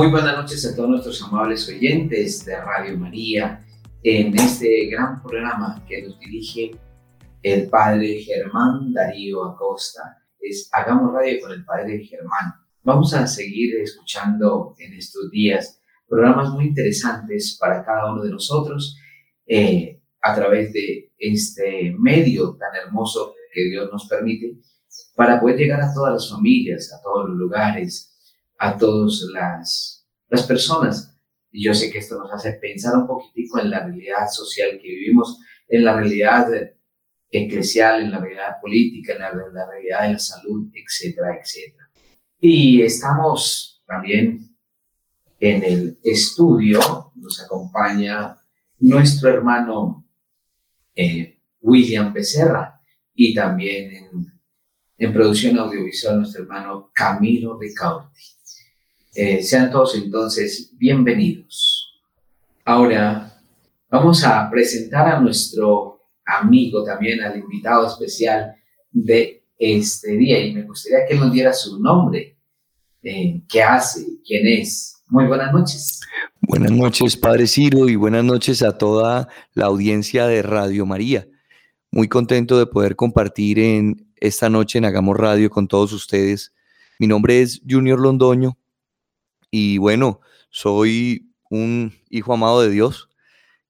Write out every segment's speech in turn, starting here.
Muy buenas noches a todos nuestros amables oyentes de Radio María en este gran programa que nos dirige el padre Germán Darío Acosta. Es Hagamos Radio con el padre Germán. Vamos a seguir escuchando en estos días programas muy interesantes para cada uno de nosotros eh, a través de este medio tan hermoso que Dios nos permite para poder llegar a todas las familias, a todos los lugares, a todas las, las personas. Y yo sé que esto nos hace pensar un poquitico en la realidad social que vivimos, en la realidad eclesial, en la realidad política, en la, la realidad de la salud, etcétera, etcétera. Y estamos también en el estudio, nos acompaña nuestro hermano eh, William Becerra y también en, en, producción audiovisual nuestro hermano Camilo Ricaurti. Eh, sean todos entonces bienvenidos. Ahora vamos a presentar a nuestro amigo también, al invitado especial de este día y me gustaría que nos diera su nombre, eh, qué hace, quién es. Muy buenas noches. Buenas noches, Padre Ciro, y buenas noches a toda la audiencia de Radio María. Muy contento de poder compartir en esta noche en Hagamos Radio con todos ustedes. Mi nombre es Junior Londoño y bueno, soy un hijo amado de Dios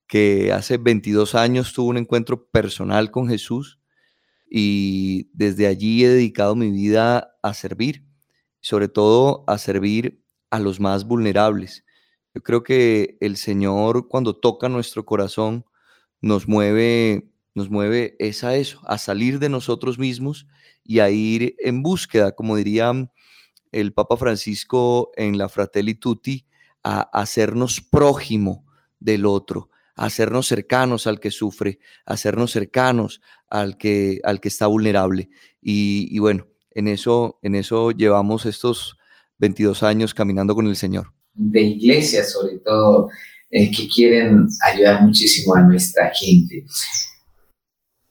que hace 22 años tuvo un encuentro personal con Jesús y desde allí he dedicado mi vida a servir, sobre todo a servir a los más vulnerables. Yo creo que el Señor cuando toca nuestro corazón nos mueve, nos mueve es a eso, a salir de nosotros mismos y a ir en búsqueda, como diría el Papa Francisco en la Fratelli Tutti a hacernos prójimo del otro, hacernos cercanos al que sufre, hacernos cercanos al que, al que está vulnerable. Y, bueno, en eso, en eso llevamos estos 22 años caminando con el Señor. De iglesias, sobre todo, eh, que quieren ayudar muchísimo a nuestra gente.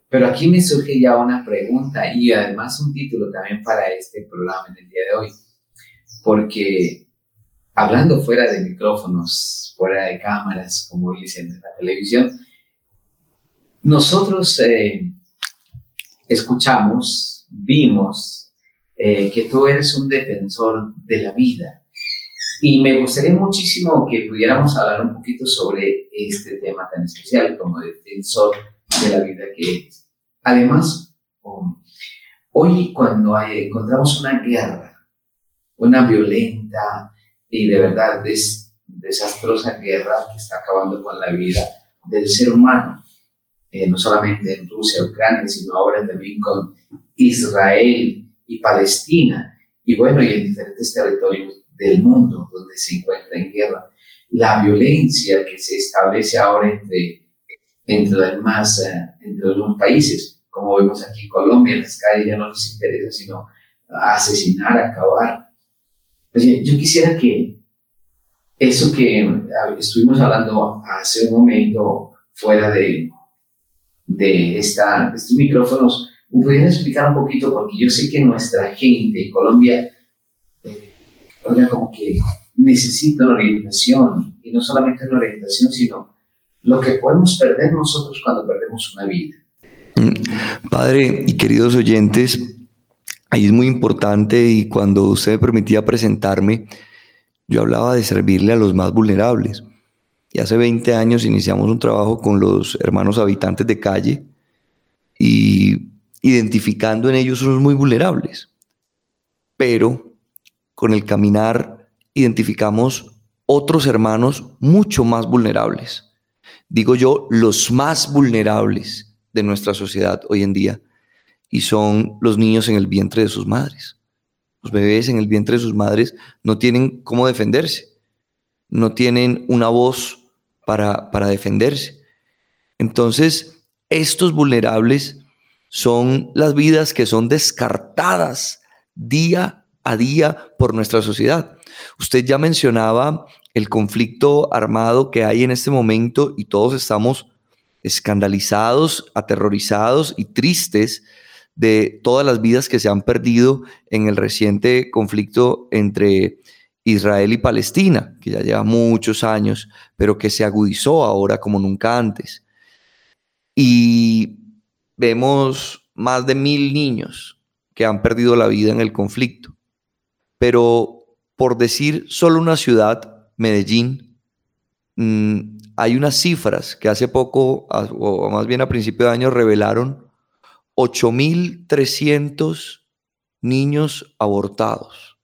Pero aquí me surge ya una pregunta y además un título también para este programa en el día de hoy porque hablando fuera de micrófonos, fuera de cámaras, como dicen en la televisión, nosotros eh, escuchamos, vimos eh, que tú eres un defensor de la vida. Y me gustaría muchísimo que pudiéramos hablar un poquito sobre este tema tan especial como defensor de la vida que eres. Además, um, hoy cuando encontramos una guerra, una violenta y de verdad des, desastrosa guerra que está acabando con la vida del ser humano, eh, no solamente en Rusia, Ucrania, sino ahora también con Israel y Palestina, y bueno, y en diferentes territorios del mundo donde se encuentra en guerra. La violencia que se establece ahora entre, entre, más, eh, entre los países, como vemos aquí en Colombia, en las calles ya no les interesa sino asesinar, acabar Oye, yo quisiera que eso que estuvimos hablando hace un momento fuera de, de, esta, estos micrófonos, ¿me pudieran explicar un poquito? Porque yo sé que nuestra gente en Colombia, eh, como que necesita una orientación, y no solamente una orientación, sino lo que podemos perder nosotros cuando perdemos una vida. Mm, padre y queridos oyentes, Ahí es muy importante y cuando usted me permitía presentarme, yo hablaba de servirle a los más vulnerables. Y hace 20 años iniciamos un trabajo con los hermanos habitantes de calle y identificando en ellos unos muy vulnerables. Pero con el caminar identificamos otros hermanos mucho más vulnerables. Digo yo, los más vulnerables de nuestra sociedad hoy en día y son los niños en el vientre de sus madres. Los bebés en el vientre de sus madres no tienen cómo defenderse, no tienen una voz para, para defenderse. Entonces, estos vulnerables son las vidas que son descartadas día a día por nuestra sociedad. Usted ya mencionaba el conflicto armado que hay en este momento y todos estamos escandalizados, aterrorizados y tristes de todas las vidas que se han perdido en el reciente conflicto entre Israel y Palestina, que ya lleva muchos años, pero que se agudizó ahora como nunca antes. Y vemos más de mil niños que han perdido la vida en el conflicto. Pero por decir solo una ciudad, Medellín, mm, hay unas cifras que hace poco, o más bien a principio de año, revelaron 8.300 niños abortados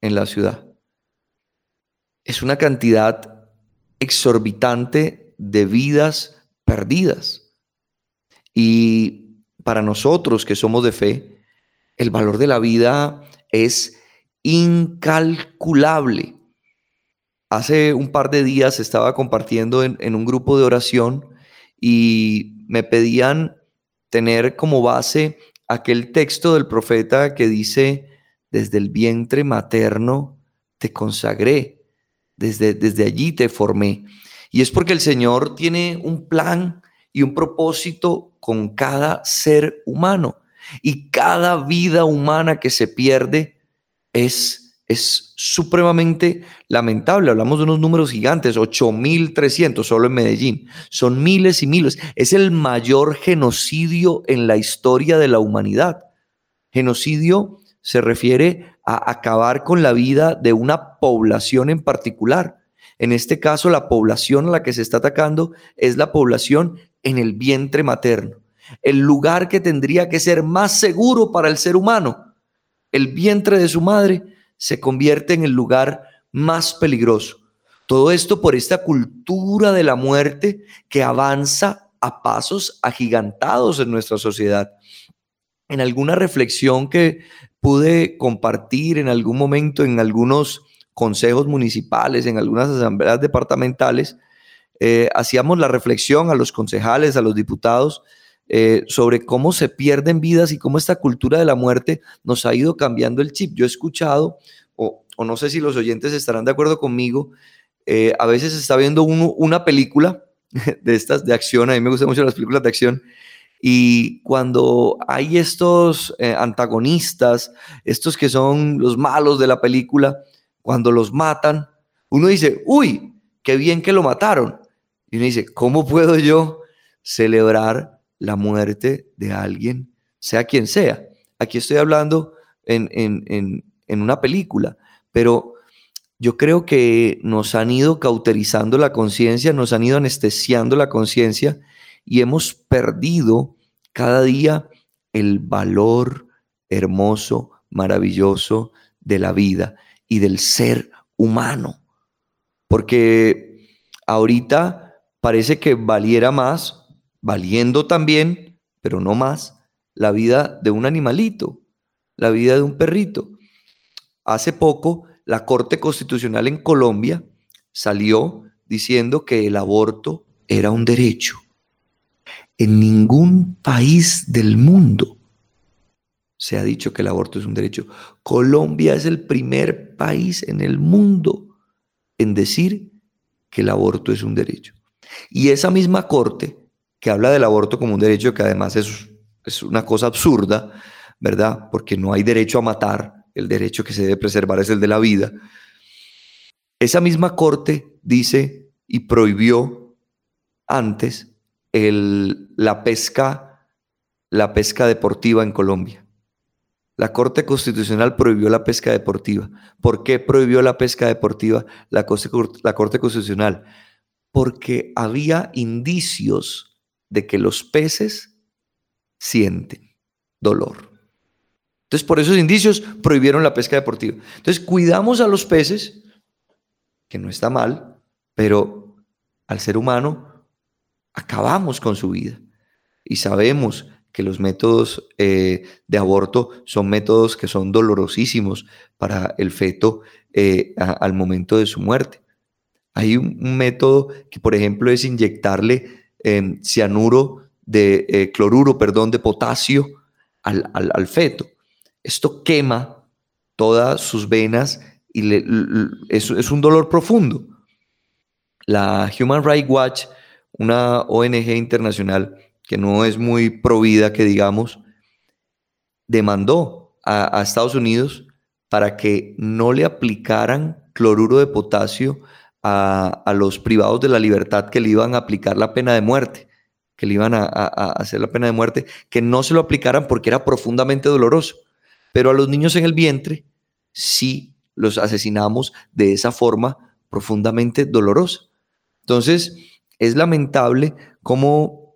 en la ciudad. Es una cantidad exorbitante de vidas perdidas. Y para nosotros que somos de fe, el valor de la vida es incalculable. Hace un par de días estaba compartiendo en, un grupo de oración y me pedían tener como base aquel texto del profeta que dice, desde el vientre materno te consagré, desde, desde allí te formé. Y es porque el Señor tiene un plan y un propósito con cada ser humano. Y cada vida humana que se pierde es, es supremamente lamentable. Hablamos de unos números gigantes, 8.300 solo en Medellín. Son miles y miles. Es el mayor genocidio en la historia de la humanidad. Genocidio se refiere a acabar con la vida de una población en particular. En este caso, la población a la que se está atacando es la población en el vientre materno, el lugar que tendría que ser más seguro para el ser humano el vientre de su madre se convierte en el lugar más peligroso. Todo esto por esta cultura de la muerte que avanza a pasos agigantados en nuestra sociedad. En alguna reflexión que pude compartir en algún momento en algunos consejos municipales, en algunas asambleas departamentales, eh, hacíamos la reflexión a los concejales, a los diputados, eh, sobre cómo se pierden vidas y cómo esta cultura de la muerte nos ha ido cambiando el chip. Yo he escuchado, o, no sé si los oyentes estarán de acuerdo conmigo, eh, a veces está viendo una película de estas de acción, a mí me gustan mucho las películas de acción, y cuando hay estos eh, antagonistas, estos que son los malos de la película, cuando los matan, uno dice, uy, qué bien que lo mataron. Y uno dice, ¿cómo puedo yo celebrar la muerte de alguien, sea quien sea. Aquí estoy hablando en, en, una película, pero yo creo que nos han ido cauterizando la conciencia, nos han ido anestesiando la conciencia y hemos perdido cada día el valor hermoso, maravilloso de la vida y del ser humano. Porque ahorita parece que valiera más valiendo también, pero no más, la vida de un animalito, la vida de un perrito. Hace poco, la Corte Constitucional en Colombia salió diciendo que el aborto era un derecho. En ningún país del mundo se ha dicho que el aborto es un derecho. Colombia es el primer país en el mundo en decir que el aborto es un derecho. Y esa misma corte que habla del aborto como un derecho que además es, es una cosa absurda, ¿verdad? Porque no hay derecho a matar, el derecho que se debe preservar es el de la vida. Esa misma corte dice y prohibió antes el, la pesca, la pesca deportiva en Colombia. La Corte Constitucional prohibió la pesca deportiva. ¿Por qué prohibió la pesca deportiva la la Corte Constitucional? Porque había indicios de que los peces sienten dolor. Entonces, por esos indicios prohibieron la pesca deportiva. Entonces, cuidamos a los peces, que no está mal, pero al ser humano acabamos con su vida. Y sabemos que los métodos eh, de aborto son métodos que son dolorosísimos para el feto eh, al momento de su muerte. Hay un método que, por ejemplo, es inyectarle cianuro de eh, cloruro, perdón, de potasio al, feto. Esto quema todas sus venas y es, es, un dolor profundo. La Human Rights Watch, una ONG internacional que no es muy provida, que digamos, demandó a Estados Unidos para que no le aplicaran cloruro de potasio a, los privados de la libertad que le iban a aplicar la pena de muerte, que le iban a, hacer la pena de muerte, que no se lo aplicaran porque era profundamente doloroso. Pero a los niños en el vientre sí los asesinamos de esa forma profundamente dolorosa. Entonces, es lamentable cómo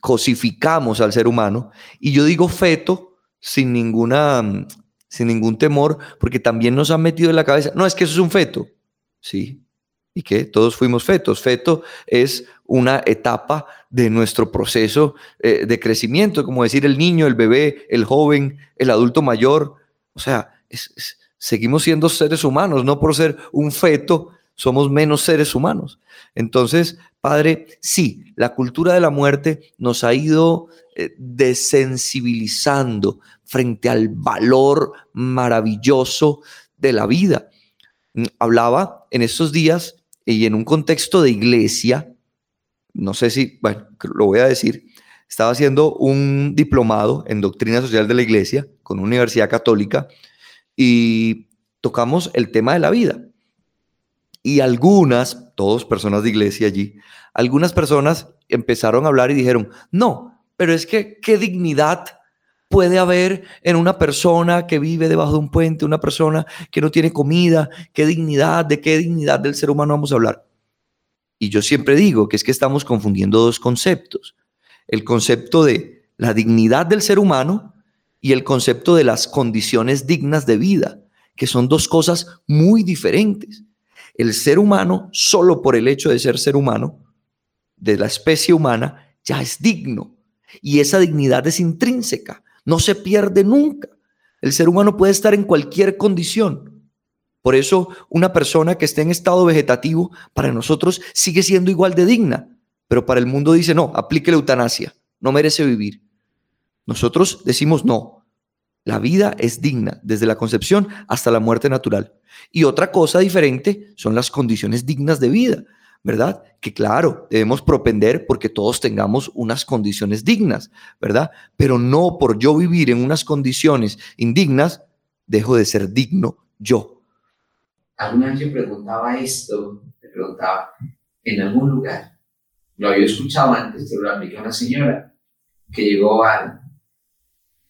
cosificamos al ser humano. Y yo digo feto sin ninguna sin ningún temor, porque también nos han metido en la cabeza, no, es que eso es un feto. Sí, y que todos fuimos fetos. Feto es una etapa de nuestro proceso eh, de crecimiento, como decir el niño, el bebé, el joven, el adulto mayor. O sea, seguimos siendo seres humanos, no por ser un feto somos menos seres humanos. Entonces, Padre, sí, la cultura de la muerte nos ha ido eh, desensibilizando frente al valor maravilloso de la vida. Mm, hablaba en estos días y en un contexto de iglesia, no sé si, bueno, lo voy a decir, estaba haciendo un diplomado en doctrina social de la iglesia con una universidad católica y tocamos el tema de la vida. Y algunas, todos personas de iglesia allí, algunas personas empezaron a hablar y dijeron, no, pero es que qué dignidad puede haber en una persona que vive debajo de un puente, una persona que no tiene comida, qué dignidad, de qué dignidad del ser humano vamos a hablar. Y yo siempre digo que es que estamos confundiendo dos conceptos. El concepto de la dignidad del ser humano y el concepto de las condiciones dignas de vida, que son dos cosas muy diferentes. El ser humano, solo por el hecho de ser ser humano, de la especie humana, ya es digno. Y esa dignidad es intrínseca, no se pierde nunca. El ser humano puede estar en cualquier condición. Por eso una persona que esté en estado vegetativo, para nosotros sigue siendo igual de digna, pero para el mundo dice, no, aplique la eutanasia, no merece vivir. Nosotros decimos, no, la vida es digna desde la concepción hasta la muerte natural. Y otra cosa diferente son las condiciones dignas de vida, ¿verdad? Que claro, debemos propender porque todos tengamos unas condiciones dignas, ¿verdad? Pero no por yo vivir en unas condiciones indignas, dejo de ser digno yo. Alguna vez yo preguntaba esto, me preguntaba, en algún lugar, lo había escuchado antes, pero lo apliqué a una señora que llegó a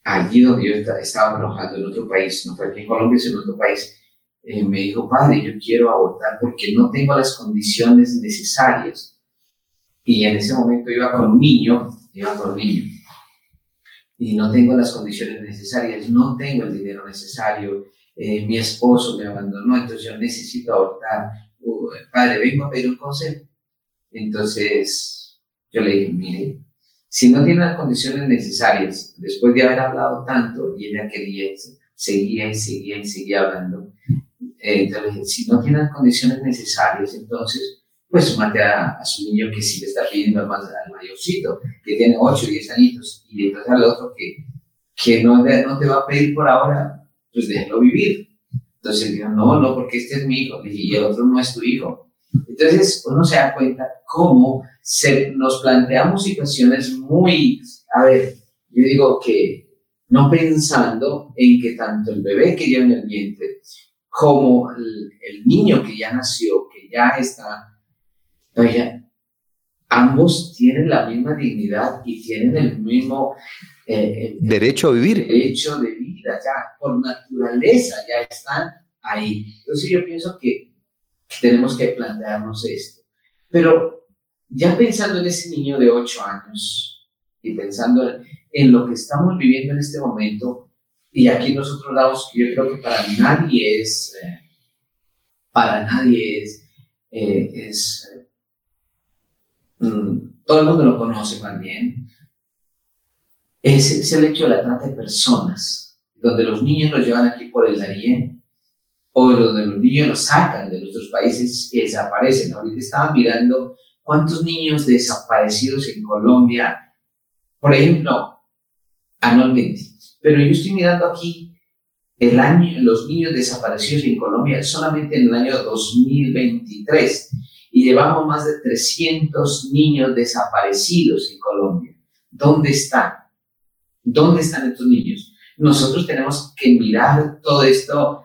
allí donde yo estaba trabajando en otro país, no fue aquí en Colombia, sino en otro país, eh, me dijo, padre, yo quiero abortar porque no tengo las condiciones necesarias. Y en ese momento iba con un niño, iba con un niño, y no tengo las condiciones necesarias, no tengo el dinero necesario, eh, mi esposo me abandonó, entonces yo necesito abortar. Uh, padre, vengo a pedir un consejo. Entonces yo le dije, mire, si no tiene las condiciones necesarias, después de haber hablado tanto, y ella quería, seguía y seguía y seguía hablando, eh, si no tiene las condiciones necesarias, entonces, pues mate a, su niño que sí le está pidiendo más al mayorcito, que tiene 8 o 10 añitos, y entonces al otro que, que no, no te va a pedir por ahora, pues déjalo vivir. Entonces dijo, no, no, porque este es mi hijo, y el otro no es tu hijo. Entonces uno se da cuenta cómo se, nos planteamos situaciones muy, a ver, yo digo que no pensando en que tanto el bebé que lleva en el vientre como el, niño que ya nació, que ya está, oye, ambos tienen la misma dignidad y tienen el mismo eh, derecho a vivir. Derecho de vida, ya por naturaleza ya están ahí. Entonces yo pienso que tenemos que plantearnos esto. Pero ya pensando en ese niño de 8 años y pensando en lo que estamos viviendo en este momento, y aquí nosotros damos, yo creo que para nadie es, eh, para nadie es, eh, es mm, todo el mundo lo conoce más bien, es, es, el hecho de la trata de personas, donde los niños los llevan aquí por el Darién o los de los niños los sacan de nuestros países y desaparecen. Ahorita estaban mirando cuántos niños desaparecidos en Colombia, por ejemplo, anualmente. Pero yo estoy mirando aquí el año, los niños desaparecidos en Colombia solamente en el año 2023 y llevamos más de 300 niños desaparecidos en Colombia. ¿Dónde están? ¿Dónde están estos niños? nosotros tenemos que mirar todo esto,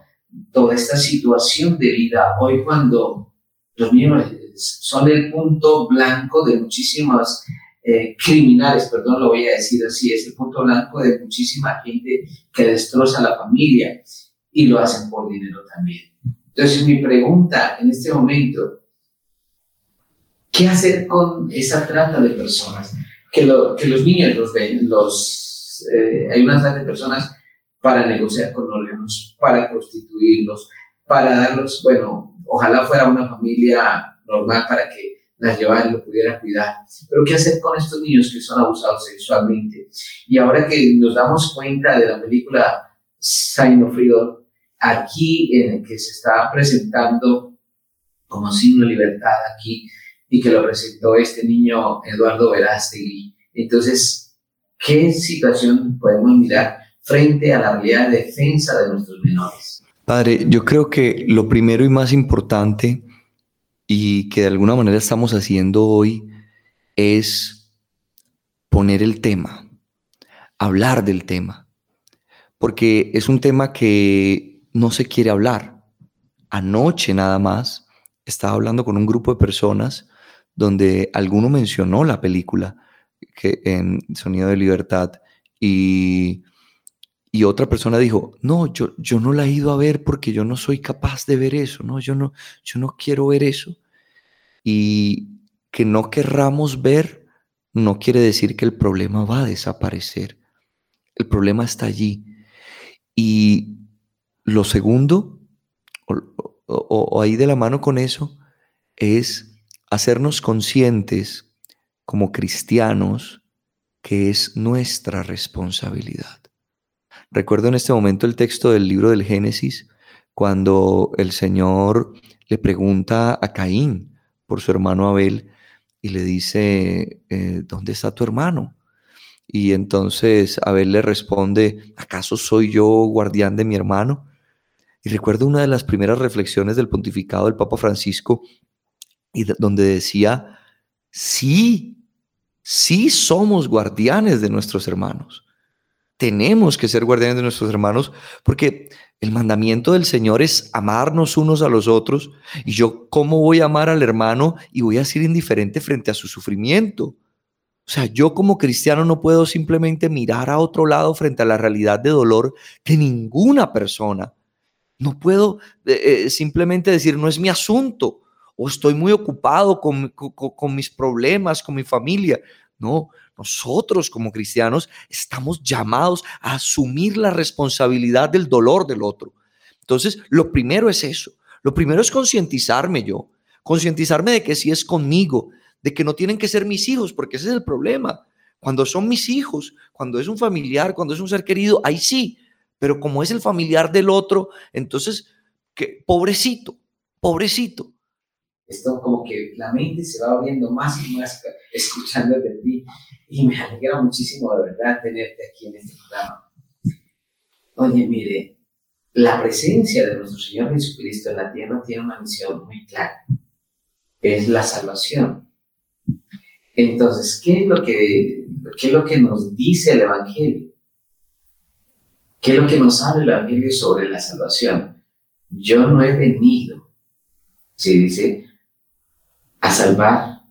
toda esta situación de vida. Hoy cuando los niños son el punto blanco de muchísimas eh, criminales, perdón, lo voy a decir así, es el punto blanco de muchísima gente que destroza la familia y lo hacen por dinero también. Entonces mi pregunta en este momento, ¿qué hacer con esa trata de personas? Que, lo, que los niños los ven, los, eh, hay una trata de personas para negociar con órganos, para constituirlos, para darlos, bueno, ojalá fuera una familia normal para que las llevara y lo pudiera cuidar. Pero ¿qué hacer con estos niños que son abusados sexualmente? Y ahora que nos damos cuenta de la película Sign of Freedom, aquí en el que se está presentando como signo de libertad aquí y que lo presentó este niño Eduardo Verástegui. Entonces, ¿qué situación podemos mirar frente a la realidad de defensa de nuestros menores? Padre, yo creo que lo primero y más importante y que de alguna manera estamos haciendo hoy es poner el tema, hablar del tema, porque es un tema que no se quiere hablar. Anoche nada más estaba hablando con un grupo de personas donde alguno mencionó la película que en Sonido de Libertad y, y otra persona dijo, no, yo, yo no la he ido a ver porque yo no soy capaz de ver eso, no, yo no, yo no quiero ver eso. Y que no querramos ver no quiere decir que el problema va a desaparecer. El problema está allí. Y lo segundo, o, ahí de la mano con eso, es hacernos conscientes como cristianos que es nuestra responsabilidad. Recuerdo en este momento el texto del libro del Génesis, cuando el Señor le pregunta a Caín, por su hermano Abel y le dice, eh, ¿dónde está tu hermano? Y entonces Abel le responde, ¿acaso soy yo guardián de mi hermano? Y recuerdo una de las primeras reflexiones del pontificado del Papa Francisco, y donde decía, sí, sí somos guardianes de nuestros hermanos. Tenemos que ser guardianes de nuestros hermanos porque el mandamiento del Señor es amarnos unos a los otros. Y yo, ¿cómo voy a amar al hermano y voy a ser indiferente frente a su sufrimiento? O sea, yo como cristiano no puedo simplemente mirar a otro lado frente a la realidad de dolor de ninguna persona. No puedo eh, eh, simplemente decir, no es mi asunto, o estoy muy ocupado con, con mis problemas, con mi familia. No, nosotros como cristianos estamos llamados a asumir la responsabilidad del dolor del otro. Entonces, lo primero es eso. Lo primero es concientizarme yo, concientizarme de que si es conmigo, de que no tienen que ser mis hijos, porque ese es el problema. Cuando son mis hijos, cuando es un familiar, cuando es un ser querido, ahí sí. Pero como es el familiar del otro, entonces, pobrecito, pobrecito esto como que la mente se va abriendo más y más escuchando de ti y me alegra muchísimo de verdad tenerte aquí en este programa. Oye, mire, la presencia de nuestro Señor Jesucristo en la tierra tiene una misión muy clara, es la salvación. Entonces, ¿qué es lo que, qué es lo que nos dice el Evangelio? ¿Qué es lo que nos habla el Evangelio sobre la salvación? Yo no he venido, se dice, salvar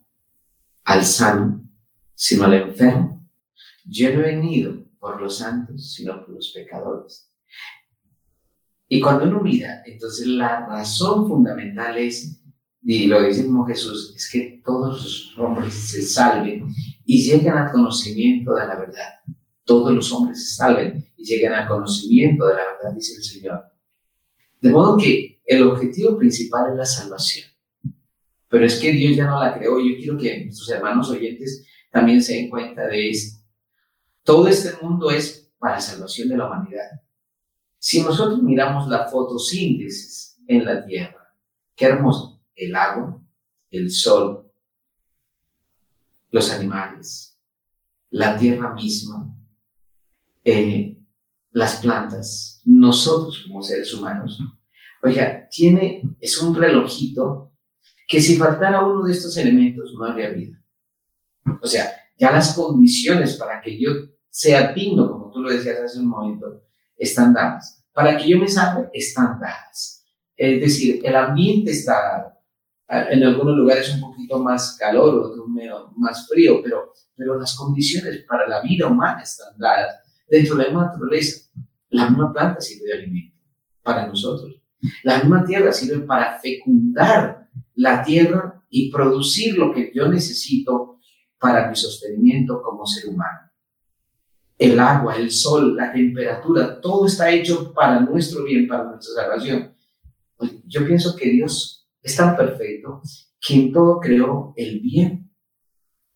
al sano, sino al enfermo. Yo no he venido por los santos, sino por los pecadores. Y cuando uno mira, entonces la razón fundamental es, y lo dice mismo Jesús, es que todos los hombres se salven y lleguen al conocimiento de la verdad. Todos los hombres se salven y lleguen al conocimiento de la verdad, dice el Señor. De modo que el objetivo principal es la salvación pero es que Dios ya no la creó. Yo quiero que nuestros hermanos oyentes también se den cuenta de esto. Todo este mundo es para la salvación de la humanidad. Si nosotros miramos la fotosíntesis en la Tierra, qué hermoso, el agua, el sol, los animales, la Tierra misma, eh, las plantas, nosotros como seres humanos. Oiga, tiene, es un relojito que si faltara uno de estos elementos no habría vida. O sea, ya las condiciones para que yo sea digno, como tú lo decías hace un momento, están dadas. Para que yo me salve, están dadas. Es decir, el ambiente está dado. En algunos lugares un poquito más calor, otros más frío, pero, pero las condiciones para la vida humana están dadas. Dentro de la naturaleza, la misma planta sirve de alimento para nosotros. La misma tierra sirve para fecundar la tierra y producir lo que yo necesito para mi sostenimiento como ser humano. El agua, el sol, la temperatura, todo está hecho para nuestro bien, para nuestra salvación. Pues, yo pienso que Dios es tan perfecto que en todo creó el bien,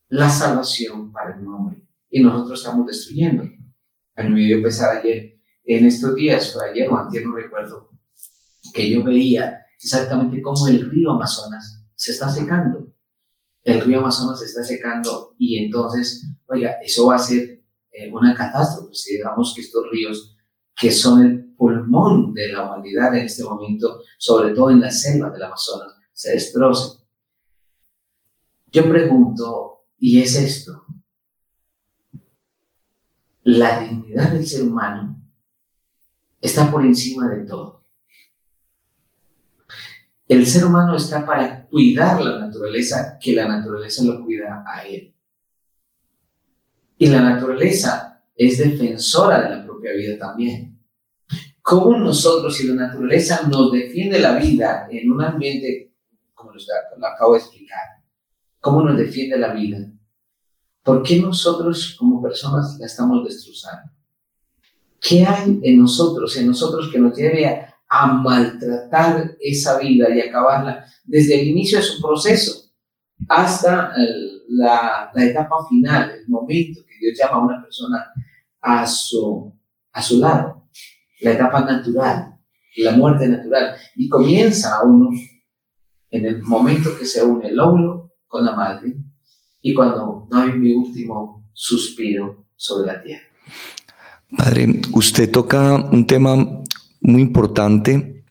la salvación para el hombre. Y nosotros estamos destruyendo. A mí me dio pesar ayer, en estos días, fue ayer o antes, recuerdo, que yo veía exactamente cómo el río Amazonas se está secando. El río Amazonas se está secando y entonces, oiga, eso va a ser eh, una catástrofe si digamos que estos ríos, que son el pulmón de la humanidad en este momento, sobre todo en las selvas del Amazonas, se destrocen. Yo pregunto, ¿y es esto? La dignidad del ser humano está por encima de todo. El ser humano está para cuidar la naturaleza, que la naturaleza lo cuida a él. Y la naturaleza es defensora de la propia vida también. ¿Cómo nosotros, si la naturaleza nos defiende la vida en un ambiente, como lo, acabo de explicar, cómo nos defiende la vida? ¿Por qué nosotros como personas la estamos destrozando? ¿Qué hay en nosotros, en nosotros que nos lleve a, a maltratar esa vida y acabarla desde el inicio de su proceso hasta la, etapa final, el momento que Dios llama a una persona a su, a su lado, la etapa natural, la muerte natural. Y comienza uno en el momento que se une el óvulo con la madre y cuando hay mi último suspiro sobre la tierra. Padre, usted toca un tema muy importante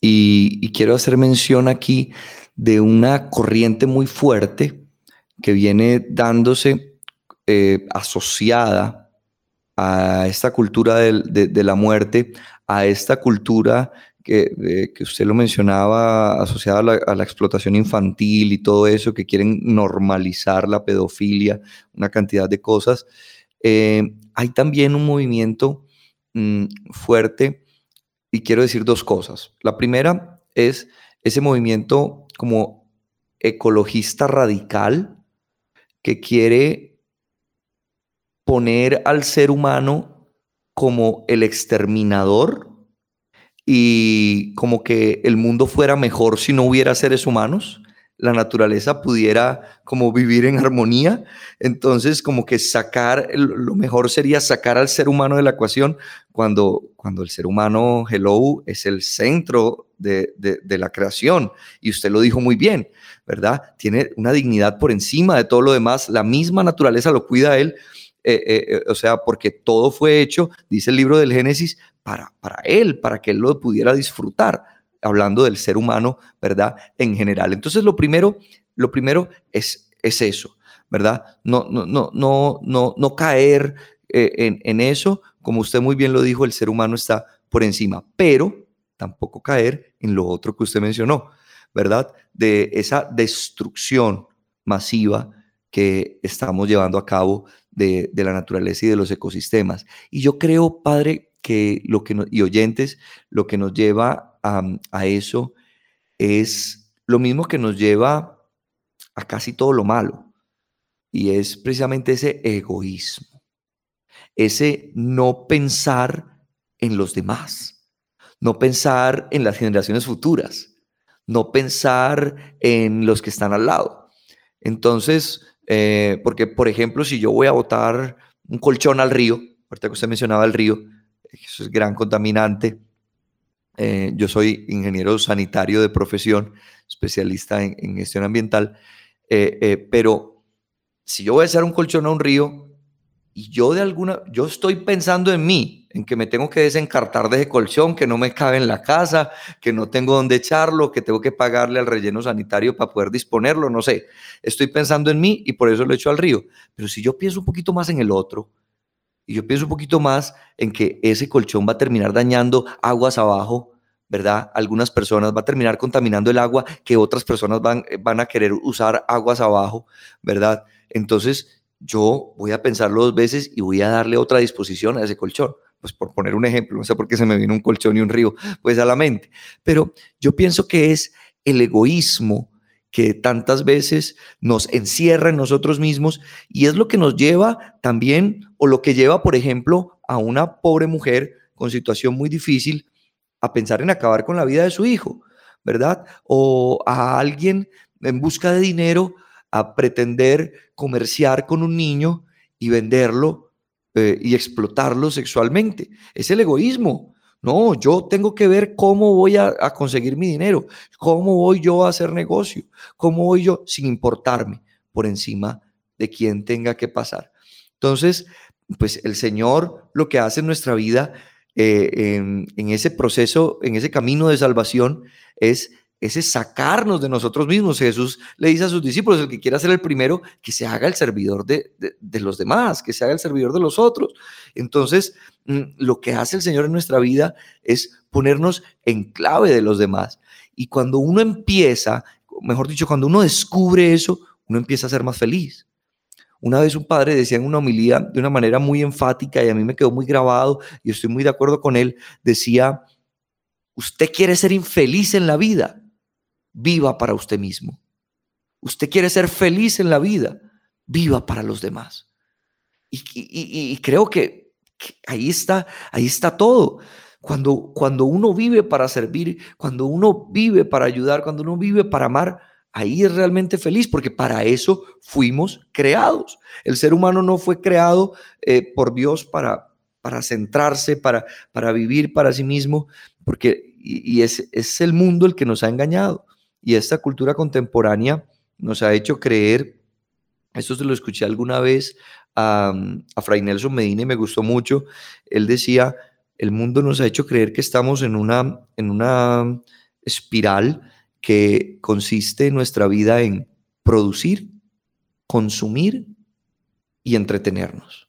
y, quiero hacer mención aquí de una corriente muy fuerte que viene dándose eh, asociada a esta cultura de, la muerte, a esta cultura que, usted lo mencionaba, asociada a la, explotación infantil y todo eso, que quieren normalizar la pedofilia, una cantidad de cosas. Eh, hay también un movimiento Mm, fuerte y quiero decir dos cosas. La primera es ese movimiento como ecologista radical que quiere poner al ser humano como el exterminador y como que el mundo fuera mejor si no hubiera seres humanos la naturaleza pudiera como vivir en armonía. Entonces, como que sacar, lo mejor sería sacar al ser humano de la ecuación cuando, cuando el ser humano, hello, es el centro de, la creación. Y usted lo dijo muy bien, ¿verdad? Tiene una dignidad por encima de todo lo demás. La misma naturaleza lo cuida a él. Eh, eh, eh, o sea, porque todo fue hecho, dice el libro del Génesis, para, para él, para que él lo pudiera disfrutar hablando del ser humano, ¿verdad? En general. Entonces, lo primero, lo primero es, es eso, ¿verdad? No, no, no, no, no, no caer eh, en, en eso, como usted muy bien lo dijo, el ser humano está por encima, pero tampoco caer en lo otro que usted mencionó, ¿verdad? De esa destrucción masiva que estamos llevando a cabo de, de, la naturaleza y de los ecosistemas. Y yo creo, padre, que lo que y oyentes, lo que nos lleva a, eso es lo mismo que nos lleva a casi todo lo malo. Y es precisamente ese egoísmo, ese no pensar en los demás, no pensar en las generaciones futuras, no pensar en los que están al lado. Entonces, eh, porque por ejemplo, si yo voy a botar un colchón al río, ahorita que usted mencionaba el río, eso es gran contaminante, eh, yo soy ingeniero sanitario de profesión, especialista en, gestión ambiental, eh, eh, pero si yo voy a echar un colchón a un río y yo de alguna, yo estoy pensando en mí, en que me tengo que desencartar de ese colchón, que no me cabe en la casa, que no tengo dónde echarlo, que tengo que pagarle al relleno sanitario para poder disponerlo, no sé. Estoy pensando en mí y por eso lo echo al río. Pero si yo pienso un poquito más en el otro, Y yo pienso un poquito más en que ese colchón va a terminar dañando aguas abajo, ¿verdad? Algunas personas va a terminar contaminando el agua que otras personas van, eh, van a querer usar aguas abajo, ¿verdad? Entonces yo voy a pensarlo dos veces y voy a darle otra disposición a ese colchón. Pues por poner un ejemplo, no sé por qué se me vino un colchón y un río, pues a la mente. Pero yo pienso que es el egoísmo que tantas veces nos encierra en nosotros mismos y es lo que nos lleva también, o lo que lleva, por ejemplo, a una pobre mujer con situación muy difícil a pensar en acabar con la vida de su hijo, ¿verdad? O a alguien en busca de dinero a pretender comerciar con un niño y venderlo eh, y explotarlo sexualmente. Es el egoísmo. No, yo tengo que ver cómo voy a, conseguir mi dinero, cómo voy yo a hacer negocio, cómo voy yo sin importarme por encima de quien tenga que pasar. Entonces, pues el Señor lo que hace en nuestra vida, eh, en, ese proceso, en ese camino de salvación, es ese sacarnos de nosotros mismos. Jesús le dice a sus discípulos, el que quiera ser el primero, que se haga el servidor de, de los demás, que se haga el servidor de los otros. Entonces, lo que hace el Señor en nuestra vida es ponernos en clave de los demás. Y cuando uno empieza, mejor dicho, cuando uno descubre eso, uno empieza a ser más feliz. Una vez un padre decía en una homilía de una manera muy enfática y a mí me quedó muy grabado y estoy muy de acuerdo con él, decía, usted quiere ser infeliz en la vida, viva para usted mismo. Usted quiere ser feliz en la vida, viva para los demás. Y creo que Ahí está, ahí está todo. Cuando, cuando uno vive para servir, cuando uno vive para ayudar, cuando uno vive para amar, ahí es realmente feliz, porque para eso fuimos creados. El ser humano no fue creado eh, por Dios para, para centrarse, para, para vivir para sí mismo, porque y, es, es el mundo el que nos ha engañado. Y esta cultura contemporánea nos ha hecho creer, esto se lo escuché alguna vez a, Fray Nelson Medina y me gustó mucho. Él decía, el mundo nos ha hecho creer que estamos en una, en una espiral que consiste en nuestra vida en producir, consumir y entretenernos.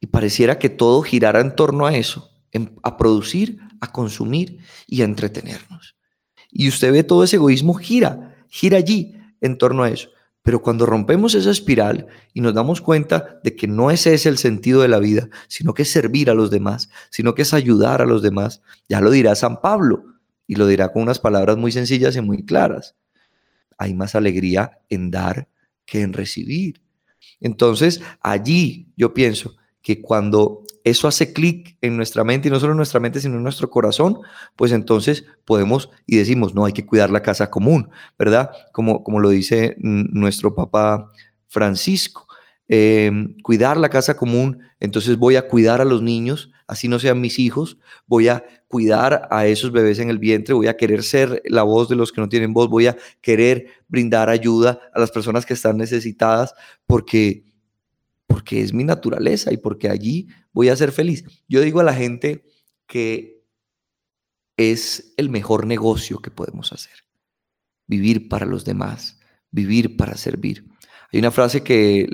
Y pareciera que todo girara en torno a eso, a producir, a consumir y a entretenernos. Y usted ve todo ese egoísmo gira, gira allí en torno a eso. Pero cuando rompemos esa espiral y nos damos cuenta de que no ese es el sentido de la vida, sino que es servir a los demás, sino que es ayudar a los demás, ya lo dirá San Pablo y lo dirá con unas palabras muy sencillas y muy claras. Hay más alegría en dar que en recibir. Entonces, allí yo pienso que cuando eso hace clic en nuestra mente, y no solo en nuestra mente, sino en nuestro corazón, pues entonces podemos y decimos, no, hay que cuidar la casa común, ¿verdad? Como, como lo dice nuestro papá Francisco. Em, cuidar la casa común, entonces voy a cuidar a los niños, así no sean mis hijos, voy a cuidar a esos bebés en el vientre, voy a querer ser la voz de los que no tienen voz, voy a querer brindar ayuda a las personas que están necesitadas, porque porque es mi naturaleza y porque allí voy a ser feliz. Yo digo a la gente que es el mejor negocio que podemos hacer. Vivir para los demás, vivir para servir. Hay una frase que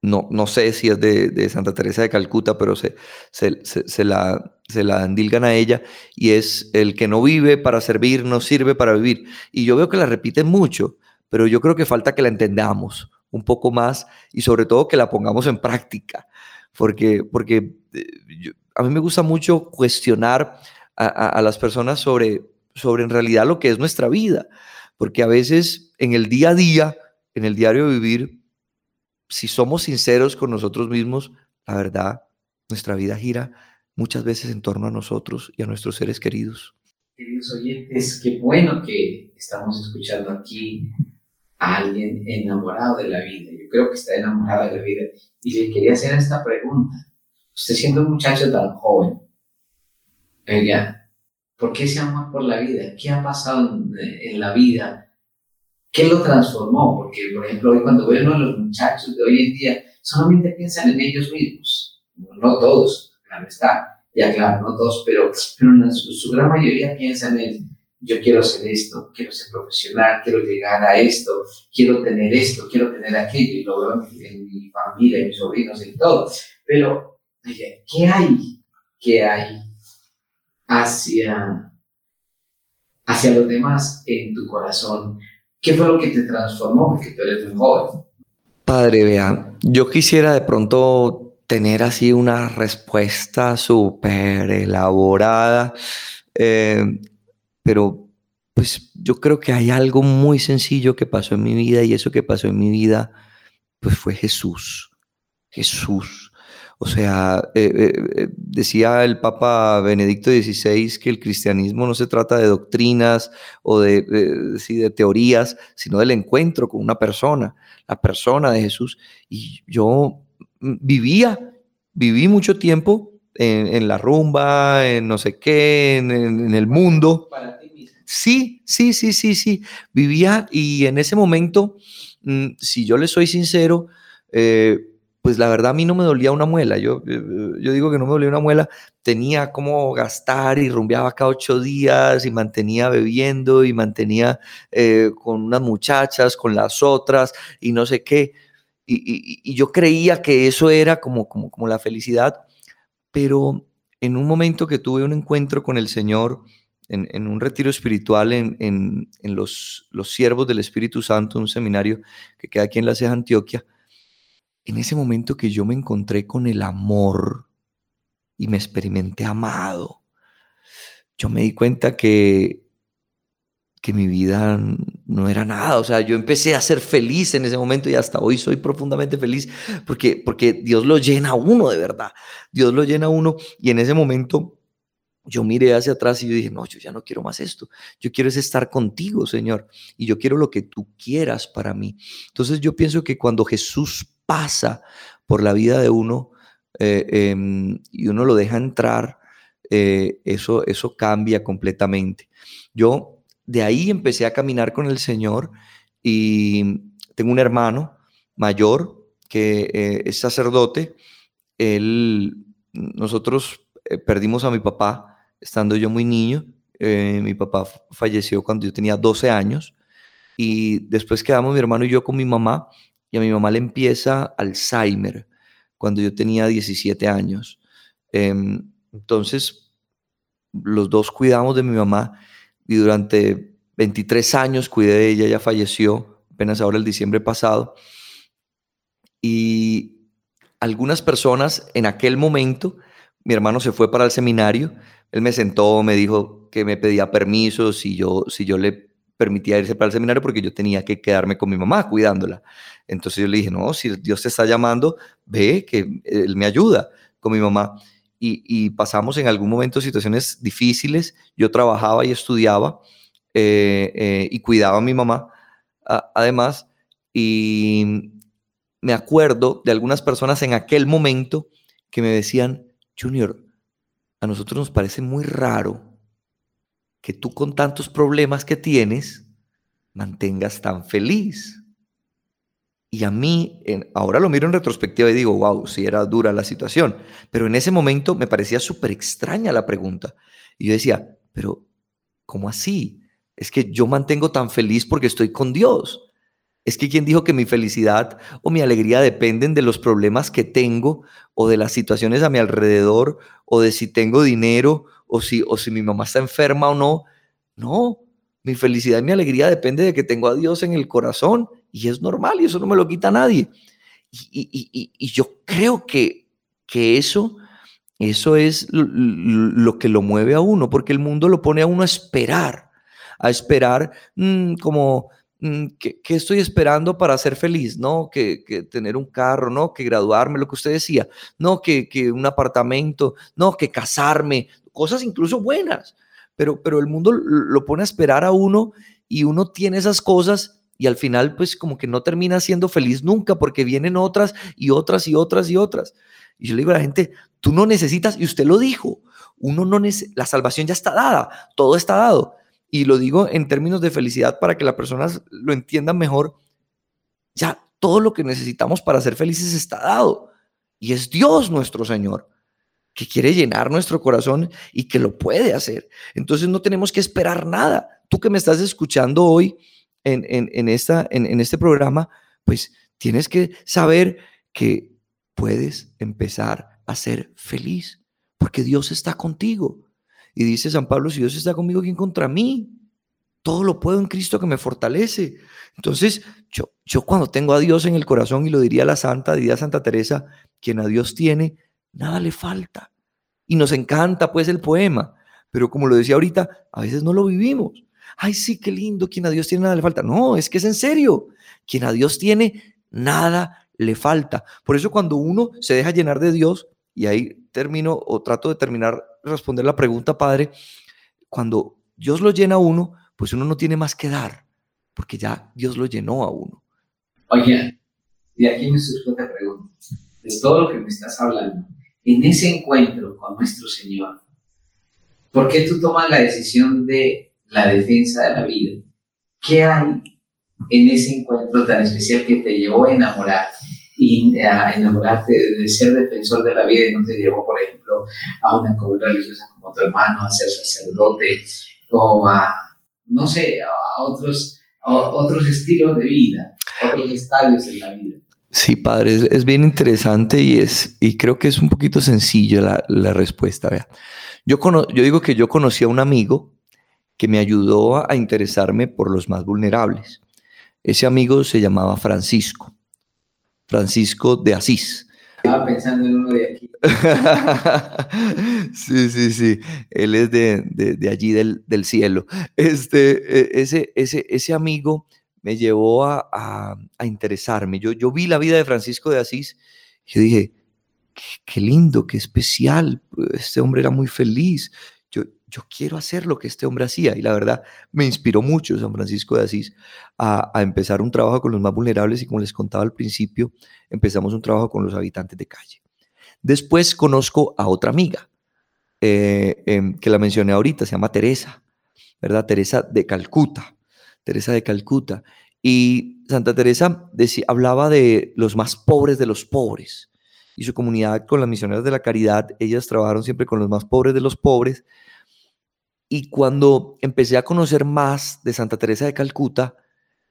no, no sé si es de, Santa Teresa de Calcuta, pero se, se, la, se la andilgan a ella, y es el que no vive para servir, no sirve para vivir. Y yo veo que la repiten mucho, pero yo creo que falta que la entendamos un poco más y sobre todo que la pongamos en práctica, porque, porque eh, a mí me gusta mucho cuestionar a, las personas sobre, sobre en realidad lo que es nuestra vida, porque a veces en el día a día, en el diario vivir, si somos sinceros con nosotros mismos, la verdad, nuestra vida gira muchas veces en torno a nosotros y a nuestros seres queridos. Queridos oyentes, qué bueno que estamos escuchando aquí alguien enamorado de la vida. Yo creo que está enamorado de la vida. Y le quería hacer esta pregunta. Usted siendo un muchacho tan joven, oiga, ¿por qué ese amor por la vida? ¿Qué ha pasado en, la vida? ¿Qué lo transformó? Porque, por ejemplo, hoy cuando veo a los muchachos de hoy en día, solamente piensan en ellos mismos. No todos, claro está. Ya claro, no todos, pero, pero su, su gran mayoría piensan en yo quiero hacer esto, quiero ser profesional, quiero llegar a esto, quiero tener esto, quiero tener aquello, y lo veo en mi, familia, en mis sobrinos, y todo. Pero, ¿qué hay? ¿Qué hay hacia, hacia los demás en tu corazón? ¿Qué fue lo que te transformó? Porque tú eres muy joven. Padre, vea, yo quisiera de pronto tener así una respuesta súper elaborada, eh, pero pues yo creo que hay algo muy sencillo que pasó en mi vida y eso que pasó en mi vida, pues fue Jesús. Jesús. O sea, eh, eh, eh, decía el Papa Benedicto XVI que el cristianismo no se trata de doctrinas o de, de teorías, sino del encuentro con una persona, la persona de Jesús. Y yo vivía, viví mucho tiempo en, la rumba, en no sé qué, en, el mundo. Sí, sí, sí, sí, sí. Vivía y en ese momento, mm, si yo le soy sincero, pues la verdad a mí no me dolía una muela. Yo, yo digo que no me dolía una muela. Tenía como gastar y rumbeaba cada ocho días y mantenía bebiendo y mantenía eh, con unas muchachas, con las otras y no sé qué. Y, yo creía que eso era como, como, como la felicidad. Pero en un momento que tuve un encuentro con el Señor, en, un retiro espiritual en, en, en, los, los siervos del Espíritu Santo, un seminario que queda aquí en la Ceja Antioquia, en ese momento que yo me encontré con el amor y me experimenté amado, yo me di cuenta que, que mi vida no era nada. O sea, yo empecé a ser feliz en ese momento y hasta hoy soy profundamente feliz porque, porque Dios lo llena a uno de verdad. Dios lo llena a uno y en ese momento yo miré hacia atrás y dije, no, yo ya no quiero más esto. Yo quiero es estar contigo, Señor. Y yo quiero lo que tú quieras para mí. Entonces yo pienso que cuando Jesús pasa por la vida de uno eh, em, y uno lo deja entrar, eh, eso, eso cambia completamente. Yo de ahí empecé a caminar con el Señor y tengo un hermano mayor que eh, es sacerdote. Él, nosotros perdimos a mi papá estando yo muy niño. mi papá falleció cuando yo tenía 12 años y después quedamos mi hermano y yo con mi mamá y a mi mamá le empieza Alzheimer cuando yo tenía 17 años. Em, entonces, los dos cuidamos de mi mamá y durante 23 años cuidé de ella, ella falleció apenas ahora el diciembre pasado. Y algunas personas en aquel momento, mi hermano se fue para el seminario, él me sentó, me dijo que me pedía permiso si yo, si yo le permitía irse para el seminario porque yo tenía que quedarme con mi mamá cuidándola. Entonces yo le dije, no, si Dios te está llamando, ve que Él me ayuda con mi mamá. Y, pasamos en algún momento situaciones difíciles. Yo trabajaba y estudiaba eh, eh, y cuidaba a mi mamá, además. Y me acuerdo de algunas personas en aquel momento que me decían, Junior, a nosotros nos parece muy raro que tú con tantos problemas que tienes mantengas tan feliz. Y a mí, ahora lo miro en retrospectiva y digo, wow, sí era dura la situación, pero en ese momento me parecía súper extraña la pregunta. Y yo decía, pero ¿cómo así? Es que yo mantengo tan feliz porque estoy con Dios. Es que quien dijo que mi felicidad o mi alegría dependen de los problemas que tengo o de las situaciones a mi alrededor o de si tengo dinero o si, o si mi mamá está enferma o no. No, mi felicidad y mi alegría depende de que tengo a Dios en el corazón y es normal y eso no me lo quita nadie. Y, yo creo que, que eso, eso es lo, que lo mueve a uno, porque el mundo lo pone a uno a esperar, a esperar mm, como, mm, ¿qué, estoy esperando para ser feliz? ¿No? Que, tener un carro, ¿no? Que graduarme, lo que usted decía, ¿no? Que, que un apartamento, ¿no? Que casarme, cosas incluso buenas, pero, pero el mundo lo pone a esperar a uno y uno tiene esas cosas y al final pues como que no termina siendo feliz nunca porque vienen otras y otras y otras y otras. Y yo le digo a la gente, tú no necesitas, y usted lo dijo, uno no la salvación ya está dada, todo está dado. Y lo digo en términos de felicidad para que las personas lo entiendan mejor. Ya todo lo que necesitamos para ser felices está dado. Y es Dios nuestro Señor. que quiere llenar nuestro corazón y que lo puede hacer. Entonces no tenemos que esperar nada. Tú que me estás escuchando hoy en, en, esta, en este programa, pues tienes que saber que puedes empezar a ser feliz porque Dios está contigo. Y dice San Pablo, si Dios está conmigo, ¿quién contra mí? Todo lo puedo en Cristo que me fortalece. Entonces, yo, yo cuando tengo a Dios en el corazón, y lo diría la Santa, diría Santa Teresa, quien a Dios tiene, nada le falta. Y nos encanta pues el poema, pero como lo decía ahorita, a veces no lo vivimos. Ay, sí, qué lindo, quien a Dios tiene nada le falta. No, es que es en serio. Quien a Dios tiene, nada le falta. Por eso cuando uno se deja llenar de Dios, y ahí termino o trato de terminar responder la pregunta, Padre, cuando Dios lo llena a uno, pues uno no tiene más que dar, porque ya Dios lo llenó a uno. Oye, y aquí me surge otra pregunta. De todo lo que me estás hablando, en ese encuentro con nuestro Señor, ¿por qué tú tomas la decisión de la defensa de la vida? ¿Qué hay en ese encuentro tan especial que te llevó a enamorar y a enamorarte de ser defensor de la vida y no te llevó, por ejemplo, a una comunidad religiosa como tu hermano, a ser sacerdote o a, no sé, a otros, otros estilos de vida, otros estadios en la vida? Sí, padre, es, bien interesante y, es, y creo que es un poquito sencillo la, la respuesta. Vea. Yo, yo digo que yo conocí a un amigo que me ayudó a interesarme por los más vulnerables. Ese amigo se llamaba Francisco, Francisco de Asís. Estaba pensando en uno de aquí. sí, sí, sí. Él es de, de, allí del, del, cielo. Este, e, ese, ese, ese amigo me llevó a, a, a, interesarme. Yo, yo vi la vida de Francisco de Asís y yo dije, qué, qué lindo, qué especial. Este hombre era muy feliz yo quiero hacer lo que este hombre hacía. Y la verdad, me inspiró mucho San Francisco de Asís a, empezar un trabajo con los más vulnerables y como les contaba al principio, empezamos un trabajo con los habitantes de calle. Después conozco a otra amiga eh, em, que la mencioné ahorita, se llama Teresa, ¿verdad? Teresa de Calcuta, Teresa de Calcuta. Y Santa Teresa decía, hablaba de los más pobres de los pobres. Y su comunidad con las misioneras de la caridad, ellas trabajaron siempre con los más pobres de los pobres y cuando empecé a conocer más de Santa Teresa de Calcuta,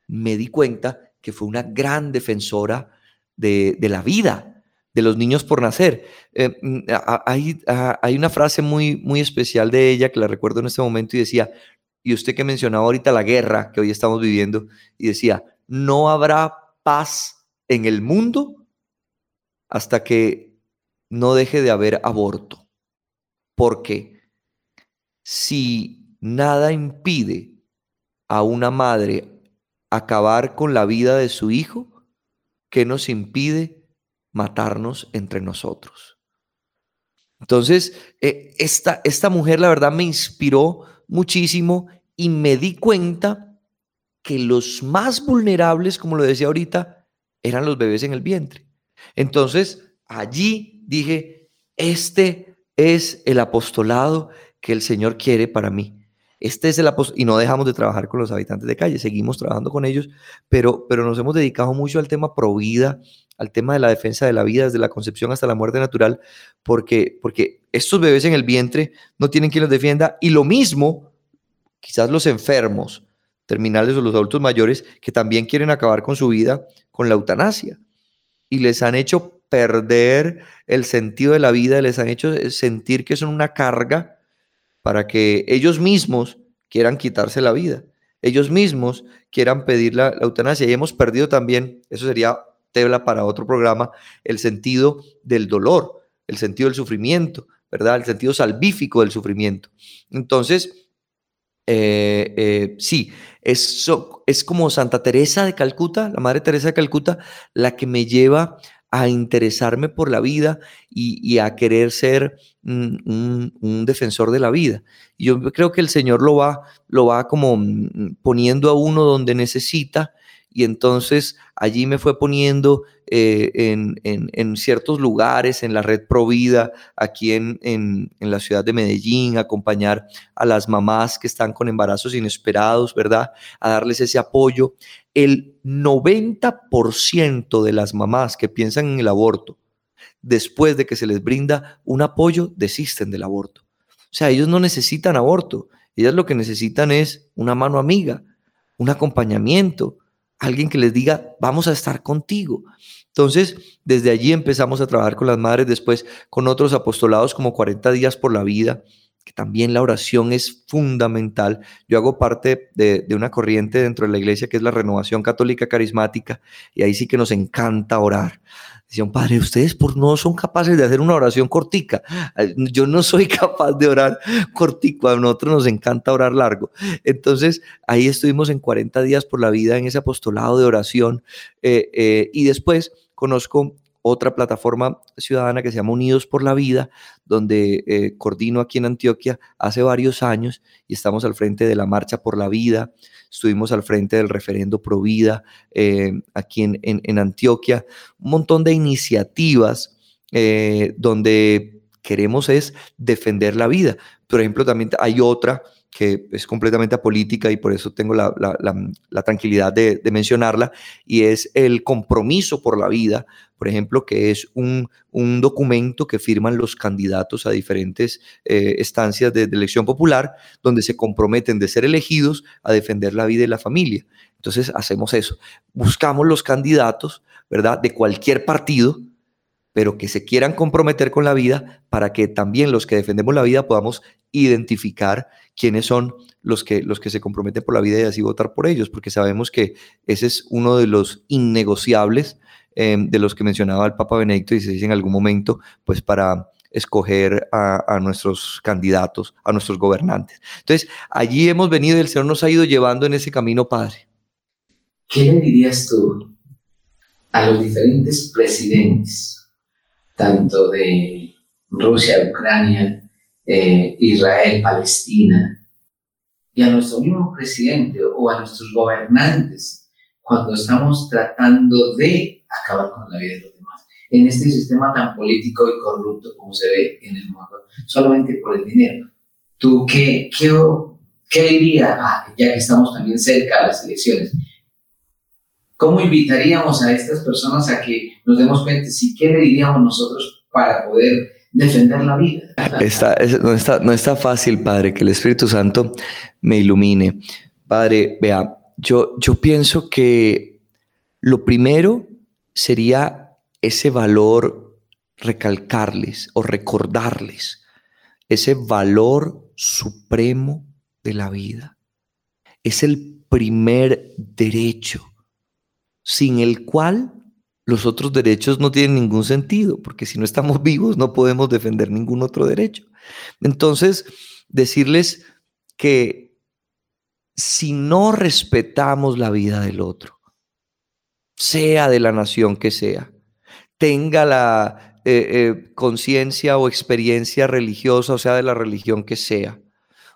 me di cuenta que fue una gran defensora de, la vida, de los niños por nacer. Eh, mm, hay, una frase muy, muy especial de ella que la recuerdo en este momento y decía, y usted que mencionaba ahorita la guerra que hoy estamos viviendo, y decía, no habrá paz en el mundo hasta que no deje de haber aborto. ¿Por qué? Si nada impide a una madre acabar con la vida de su hijo, ¿qué nos impide matarnos entre nosotros? Entonces, eh, esta, esta mujer la verdad me inspiró muchísimo y me di cuenta que los más vulnerables, como lo decía ahorita, eran los bebés en el vientre. Entonces, allí dije, este es el apostolado que el Señor quiere para mí. Este es el y no dejamos de trabajar con los habitantes de calle, seguimos trabajando con ellos, pero, pero nos hemos dedicado mucho al tema provida, al tema de la defensa de la vida desde la concepción hasta la muerte natural, porque, porque estos bebés en el vientre no tienen quien los defienda y lo mismo, quizás los enfermos terminales o los adultos mayores que también quieren acabar con su vida con la eutanasia y les han hecho perder el sentido de la vida, les han hecho sentir que son una carga para que ellos mismos quieran quitarse la vida, ellos mismos quieran pedir la, eutanasia. Y hemos perdido también, eso sería tela para otro programa, el sentido del dolor, el sentido del sufrimiento, ¿verdad? El sentido salvífico del sufrimiento. Entonces, eh, eh, sí, es como Santa Teresa de Calcuta, la Madre Teresa de Calcuta, la que me lleva a interesarme por la vida y, a querer ser un, defensor de la vida. Yo creo que el Señor lo va, lo va como mm, poniendo a uno donde necesita y entonces allí me fue poniendo eh, en, ciertos lugares, en la red Provida, aquí en, en, la ciudad de Medellín, acompañar a las mamás que están con embarazos inesperados, ¿verdad? A darles ese apoyo. El 90% de las mamás que piensan en el aborto después de que se les brinda un apoyo, desisten del aborto. O sea, ellos no necesitan aborto, ellas lo que necesitan es una mano amiga, un acompañamiento, alguien que les diga, vamos a estar contigo. Entonces, desde allí empezamos a trabajar con las madres, después con otros apostolados como 40 días por la vida, que también la oración es fundamental. Yo hago parte de, de, una corriente dentro de la iglesia que es la renovación católica carismática y ahí sí que nos encanta orar. Decían, padre, ustedes por no son capaces de hacer una oración cortica. Yo no soy capaz de orar cortico, a nosotros nos encanta orar largo. Entonces, ahí estuvimos en 40 días por la vida en ese apostolado de oración. Eh, eh, y después conozco otra plataforma ciudadana que se llama Unidos por la Vida, donde eh, coordino aquí en Antioquia hace varios años y estamos al frente de la Marcha por la Vida, estuvimos al frente del referendo Pro Vida eh, aquí en, en, Antioquia, un montón de iniciativas eh, donde queremos es defender la vida. Por ejemplo, también hay otra que es completamente apolítica y por eso tengo la, tranquilidad de, mencionarla, y es el compromiso por la vida, por ejemplo, que es un, documento que firman los candidatos a diferentes eh, estancias de, de, elección popular, donde se comprometen de ser elegidos a defender la vida y la familia. Entonces hacemos eso, buscamos los candidatos, ¿verdad?, de cualquier partido, pero que se quieran comprometer con la vida para que también los que defendemos la vida podamos identificar quiénes son los que, los que se comprometen por la vida y así votar por ellos, porque sabemos que ese es uno de los innegociables em, de los que mencionaba el Papa Benedicto XVI en algún momento, pues para escoger a, a, nuestros candidatos, a nuestros gobernantes. Entonces, allí hemos venido y el Señor nos ha ido llevando en ese camino, Padre. ¿Qué le dirías tú a los diferentes presidentes, tanto de Rusia, Ucrania, eh, Israel, Palestina, y a nuestro mismo presidente o a nuestros gobernantes cuando estamos tratando de acabar con la vida de los demás. En este sistema tan político y corrupto como se ve en el mundo, solamente por el dinero. ¿Tú qué, qué, qué dirías, ah, ya que estamos también cerca de las elecciones? ¿Cómo invitaríamos a estas personas a que nos demos cuenta si qué le diríamos nosotros para poder defender la vida. Está, no, está, no está fácil, Padre, que el Espíritu Santo me ilumine. Padre, vea, yo, yo pienso que lo primero sería ese valor recalcarles o recordarles, ese valor supremo de la vida. Es el primer derecho sin el cual los otros derechos no tienen ningún sentido, porque si no estamos vivos no podemos defender ningún otro derecho. Entonces, decirles que si no respetamos la vida del otro, sea de la nación que sea, tenga la eh, eh, conciencia o experiencia religiosa, o sea, de la religión que sea,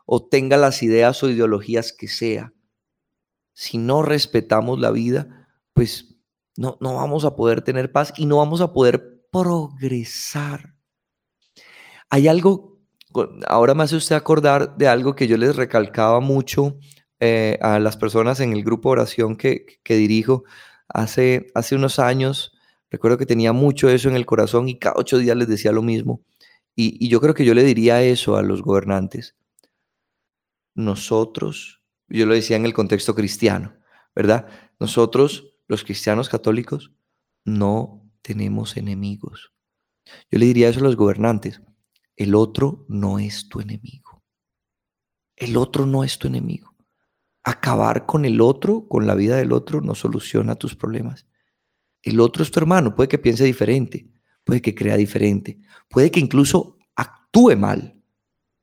o tenga las ideas o ideologías que sea, si no respetamos la vida, pues no, no vamos a poder tener paz y no vamos a poder progresar. Hay algo, ahora me hace usted acordar de algo que yo les recalcaba mucho eh, a las personas en el grupo oración que, que dirijo hace, hace unos años. Recuerdo que tenía mucho eso en el corazón y cada ocho días les decía lo mismo. Y, y yo creo que yo le diría eso a los gobernantes. Nosotros, yo lo decía en el contexto cristiano, ¿verdad? Nosotros los cristianos católicos no tenemos enemigos. Yo le diría eso a los gobernantes. El otro no es tu enemigo. El otro no es tu enemigo. Acabar con el otro, con la vida del otro, no soluciona tus problemas. El otro es tu hermano. Puede que piense diferente, puede que crea diferente, puede que incluso actúe mal.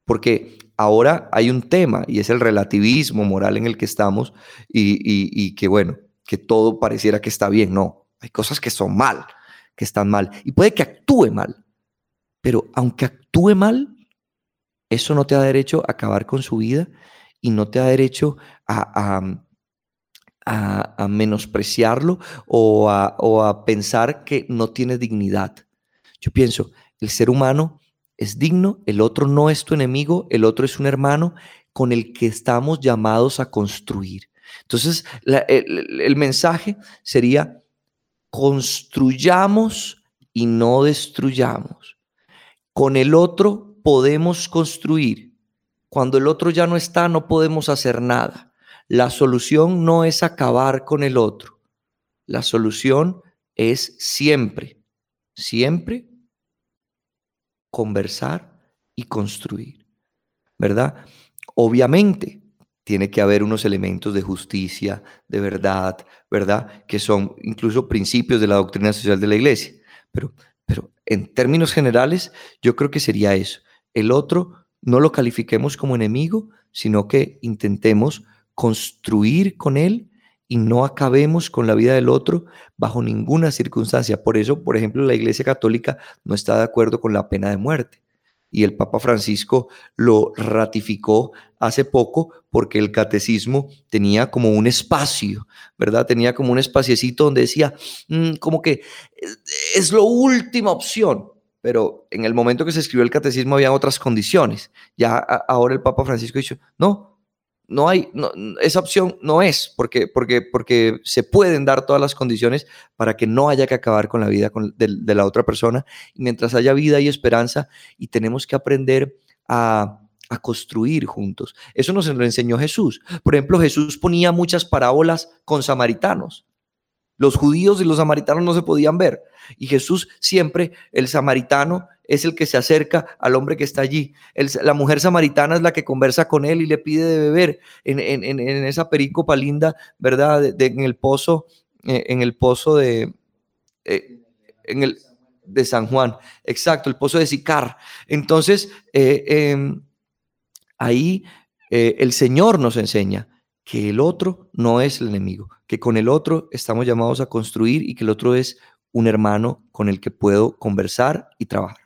Porque ahora hay un tema y es el relativismo moral en el que estamos y, que, bueno, que todo pareciera que está bien. No, hay cosas que son mal, que están mal. Y puede que actúe mal. Pero aunque actúe mal, eso no te da derecho a acabar con su vida y no te da derecho a, a, menospreciarlo o a, o a pensar que no tiene dignidad. Yo pienso, el ser humano es digno, el otro no es tu enemigo, el otro es un hermano con el que estamos llamados a construir. Entonces, el, mensaje sería, construyamos y no destruyamos. Con el otro podemos construir. Cuando el otro ya no está, no podemos hacer nada. La solución no es acabar con el otro. La solución es siempre, siempre conversar y construir. ¿Verdad? Obviamente, tiene que haber unos elementos de justicia, de verdad, ¿verdad? Que son incluso principios de la doctrina social de la iglesia. Pero, pero en términos generales, yo creo que sería eso. El otro no lo califiquemos como enemigo, sino que intentemos construir con él y no acabemos con la vida del otro bajo ninguna circunstancia. Por eso, por ejemplo, la Iglesia Católica no está de acuerdo con la pena de muerte y el Papa Francisco lo ratificó hace poco porque el catecismo tenía como un espacio, ¿verdad? Tenía como un espaciecito donde decía, mm, como que es lo última opción, pero en el momento que se escribió el catecismo había otras condiciones. Ya ahora el Papa Francisco dijo, no, no hay, esa opción no es, porque, porque, porque se pueden dar todas las condiciones para que no haya que acabar con la vida de, la otra persona. Mientras haya vida y esperanza, y tenemos que aprender a, a construir juntos. Eso nos lo enseñó Jesús. Por ejemplo, Jesús ponía muchas parábolas con samaritanos. Los judíos y los samaritanos no se podían ver. Y Jesús siempre, el samaritano, es el que se acerca al hombre que está allí. la mujer samaritana es la que conversa con él y le pide de beber en, esa pericopa linda, ¿verdad? en el pozo, eh, en el pozo de, eh, en el, de San Juan. Exacto, el pozo de Sicar. Entonces, eh, em, ahí el Señor nos enseña que el otro no es el enemigo, que con el otro estamos llamados a construir y que el otro es un hermano con el que puedo conversar y trabajar.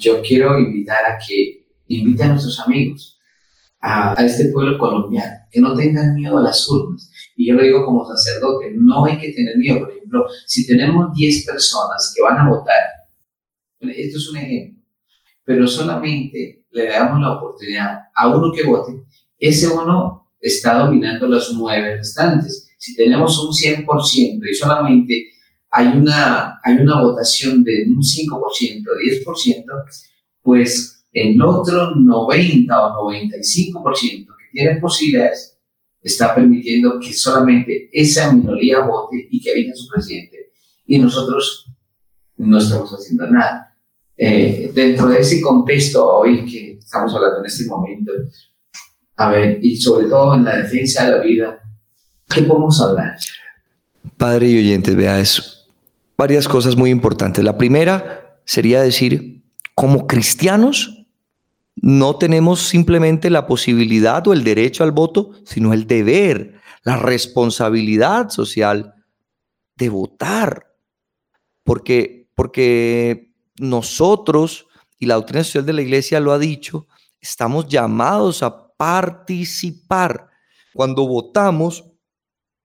yo quiero invitar a que invite a nuestros amigos a, este pueblo colombiano, que no tengan miedo a las urnas. Y yo lo digo como sacerdote, no hay que tener miedo. Por ejemplo, si tenemos 10 personas que van a votar, esto es un ejemplo, pero solamente le damos la oportunidad a uno que vote, ese uno está dominando los nueve restantes. Si tenemos un 100% y solamente hay una, hay una votación de un 5%, 10%, pues el otro 90 o 95% que tiene posibilidades está permitiendo que solamente esa minoría vote y que elija su presidente. Y nosotros no estamos haciendo nada. Eh, dentro de ese contexto hoy que estamos hablando en este momento, a ver, y sobre todo en la defensa de la vida, ¿qué podemos hablar? Padre y oyentes, vea eso varias cosas muy importantes. La primera sería decir, como cristianos, no tenemos simplemente la posibilidad o el derecho al voto, sino el deber, la responsabilidad social de votar. Porque, porque nosotros, y la doctrina social de la iglesia lo ha dicho, estamos llamados a participar. Cuando votamos,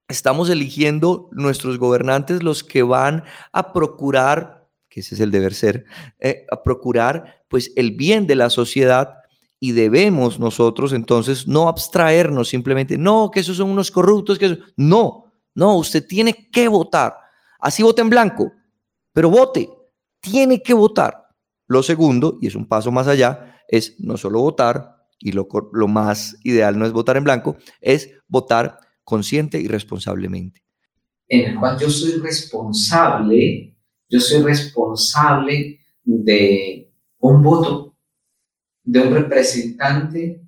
estamos eligiendo nuestros gobernantes los que van a procurar, que ese es el deber ser, eh, a procurar pues el bien de la sociedad y debemos nosotros entonces no abstraernos simplemente, no, que esos son unos corruptos, que no, no, usted tiene que votar, así vote en blanco, pero vote, tiene que votar. Lo segundo, y es un paso más allá, es no solo votar, y lo, lo más ideal no es votar en blanco, es votar consciente y responsablemente. En el cual yo soy responsable, yo soy responsable de un voto, de un representante,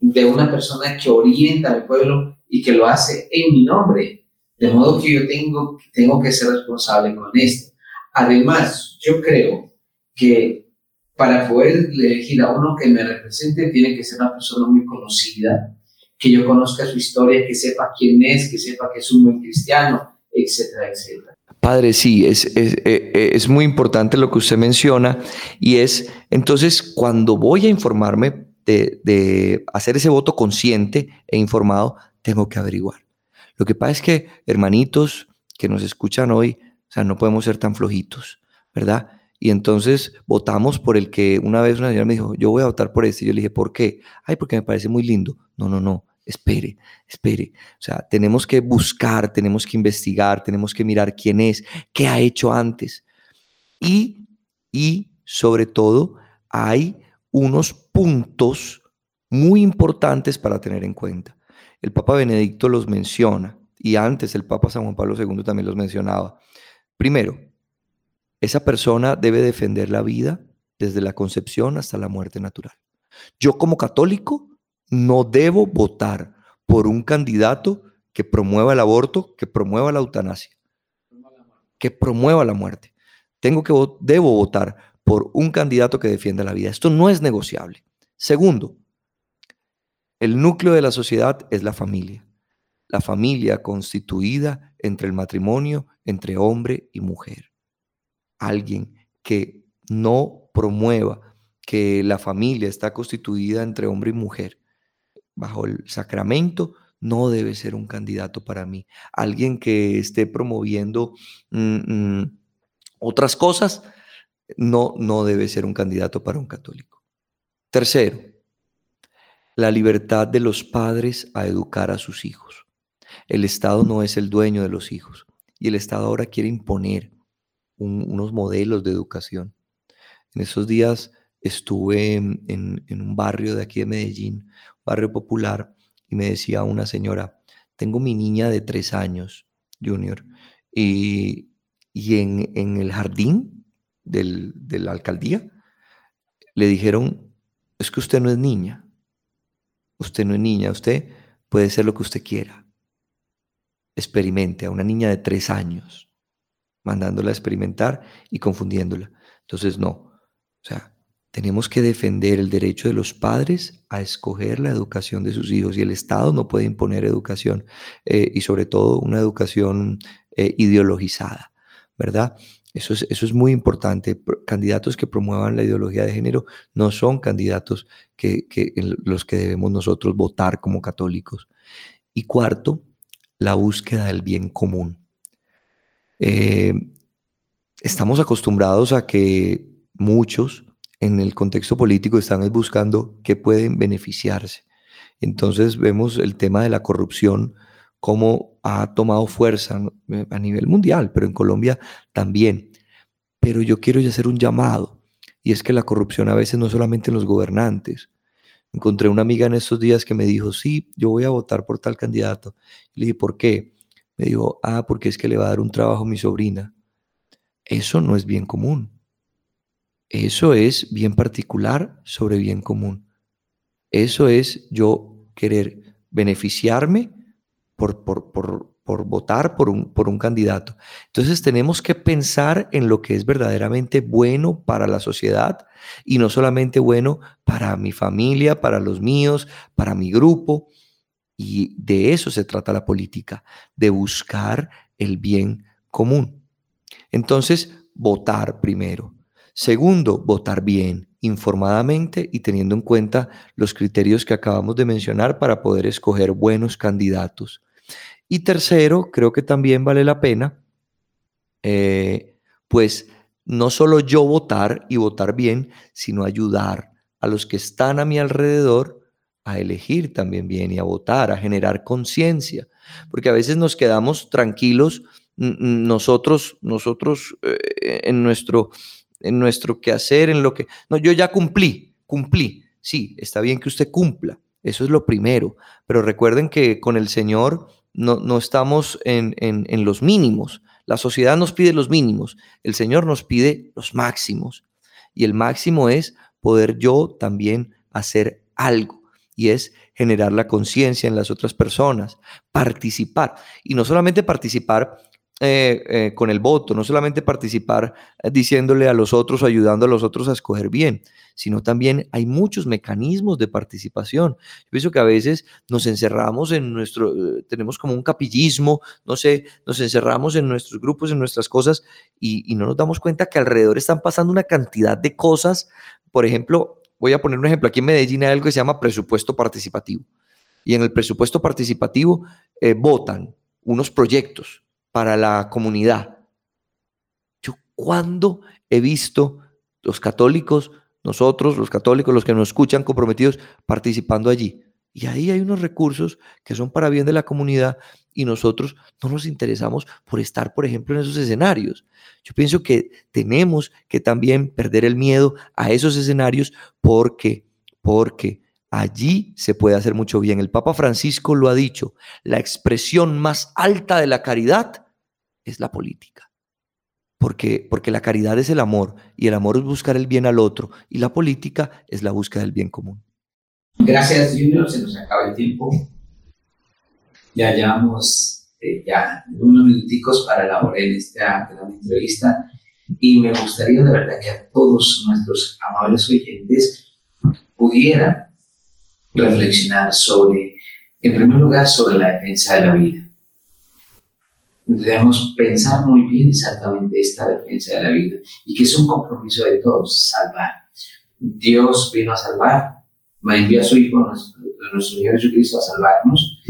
de una persona que orienta al pueblo y que lo hace en mi nombre. De modo que yo tengo, tengo que ser responsable con esto. Además, yo creo que para poder elegir a uno que me represente, tiene que ser una persona muy conocida, que yo conozca su historia, que sepa quién es, que sepa que es un buen cristiano, etcétera, etcétera. Padre, sí, es, es, eh, es, muy importante lo que usted menciona y es, entonces, cuando voy a informarme de, de hacer ese voto consciente e informado, tengo que averiguar. Lo que pasa es que, hermanitos que nos escuchan hoy, o sea, no podemos ser tan flojitos, ¿verdad? Y entonces votamos por el que una vez una señora me dijo, yo voy a votar por este. Y yo le dije, ¿por qué? Ay, porque me parece muy lindo. No, no, no espere, espere. O sea, tenemos que buscar, tenemos que investigar, tenemos que mirar quién es, qué ha hecho antes. Y, y sobre todo, hay unos puntos muy importantes para tener en cuenta. El Papa Benedicto los menciona y antes el Papa San Juan Pablo II también los mencionaba. Primero, esa persona debe defender la vida desde la concepción hasta la muerte natural. Yo como católico no debo votar por un candidato que promueva el aborto, que promueva la eutanasia, que promueva la muerte. Tengo que debo votar por un candidato que defienda la vida. Esto no es negociable. Segundo, el núcleo de la sociedad es la familia. La familia constituida entre el matrimonio, entre hombre y mujer. Alguien que no promueva que la familia está constituida entre hombre y mujer bajo el sacramento, no debe ser un candidato para mí. Alguien que esté promoviendo mm, mm, otras cosas, no, no debe ser un candidato para un católico. Tercero, la libertad de los padres a educar a sus hijos. El Estado no es el dueño de los hijos y el Estado ahora quiere imponer unos modelos de educación. En esos días estuve en, un barrio de aquí de Medellín, barrio popular, y me decía una señora, tengo mi niña de tres años, Junior, y, en, en el jardín de la alcaldía, le dijeron, es que usted no es niña, usted no es niña, usted puede ser lo que usted quiera. Experimente a una niña de tres años, mandándola a experimentar y confundiéndola. Entonces, no. O sea, tenemos que defender el derecho de los padres a escoger la educación de sus hijos y el Estado no puede imponer educación eh, y sobre todo una educación eh, ideologizada, ¿verdad? Eso es, eso es muy importante. Candidatos que promuevan la ideología de género no son candidatos que, los que debemos nosotros votar como católicos. Y cuarto, la búsqueda del bien común. Eh, estamos acostumbrados a que muchos en el contexto político están buscando qué pueden beneficiarse. Entonces vemos el tema de la corrupción cómo ha tomado fuerza a nivel mundial, pero en Colombia también. Pero yo quiero hacer un llamado, y es que la corrupción a veces no solamente en los gobernantes. Encontré una amiga en estos días que me dijo, sí, yo voy a votar por tal candidato. le dije, ¿por qué? Me dijo, ah, porque es que le va a dar un trabajo a mi sobrina. Eso no es bien común. Eso es bien particular sobre bien común. Eso es yo querer beneficiarme por, por, votar por un, por un candidato. Entonces tenemos que pensar en lo que es verdaderamente bueno para la sociedad y no solamente bueno para mi familia, para los míos, para mi grupo. Y de eso se trata la política, de buscar el bien común. Entonces, votar primero. Segundo, votar bien, informadamente y teniendo en cuenta los criterios que acabamos de mencionar para poder escoger buenos candidatos. Y tercero, creo que también vale la pena, eh, pues no solo yo votar y votar bien, sino ayudar a los que están a mi alrededor a elegir también bien y a votar, a generar conciencia, porque a veces nos quedamos tranquilos nosotros, nosotros eh, en nuestro en nuestro quehacer, en lo que no, yo ya cumplí, cumplí. Sí, está bien que usted cumpla, eso es lo primero, pero recuerden que con el Señor no, estamos en, en los mínimos. La sociedad nos pide los mínimos, el Señor nos pide los máximos. Y el máximo es poder yo también hacer algo y es generar la conciencia en las otras personas, participar. Y no solamente participar eh, eh, con el voto, no solamente participar eh, diciéndole a los otros ayudando a los otros a escoger bien, sino también hay muchos mecanismos de participación. Yo pienso que a veces nos encerramos en nuestro, tenemos como un capillismo, no sé, nos encerramos en nuestros grupos, en nuestras cosas y, y no nos damos cuenta que alrededor están pasando una cantidad de cosas. Por ejemplo, voy a poner un ejemplo, aquí en Medellín hay algo que se llama presupuesto participativo. Y en el presupuesto participativo votan unos proyectos para la comunidad. Yo cuando he visto los católicos, nosotros, los católicos, los que nos escuchan comprometidos, participando allí. Y ahí hay unos recursos que son para bien de la comunidad y nosotros no nos interesamos por estar, por ejemplo, en esos escenarios. Yo pienso que tenemos que también perder el miedo a esos escenarios porque, porque allí se puede hacer mucho bien. El Papa Francisco lo ha dicho, la expresión más alta de la caridad es la política. Porque, porque la caridad es el amor y el amor es buscar el bien al otro y la política es la búsqueda del bien común. Gracias, Junior. Se nos acaba el tiempo. Ya llevamos eh, ya unos minuticos para elaborar esta gran entrevista y me gustaría de verdad que a todos nuestros amables oyentes pudieran reflexionar sobre, en primer lugar, sobre la defensa de la vida. Debemos pensar muy bien exactamente esta defensa de la vida y que es un compromiso de todos, salvar. Dios vino a salvar, envió a su Hijo, nuestro, nuestro Señor Jesucristo, a salvarnos.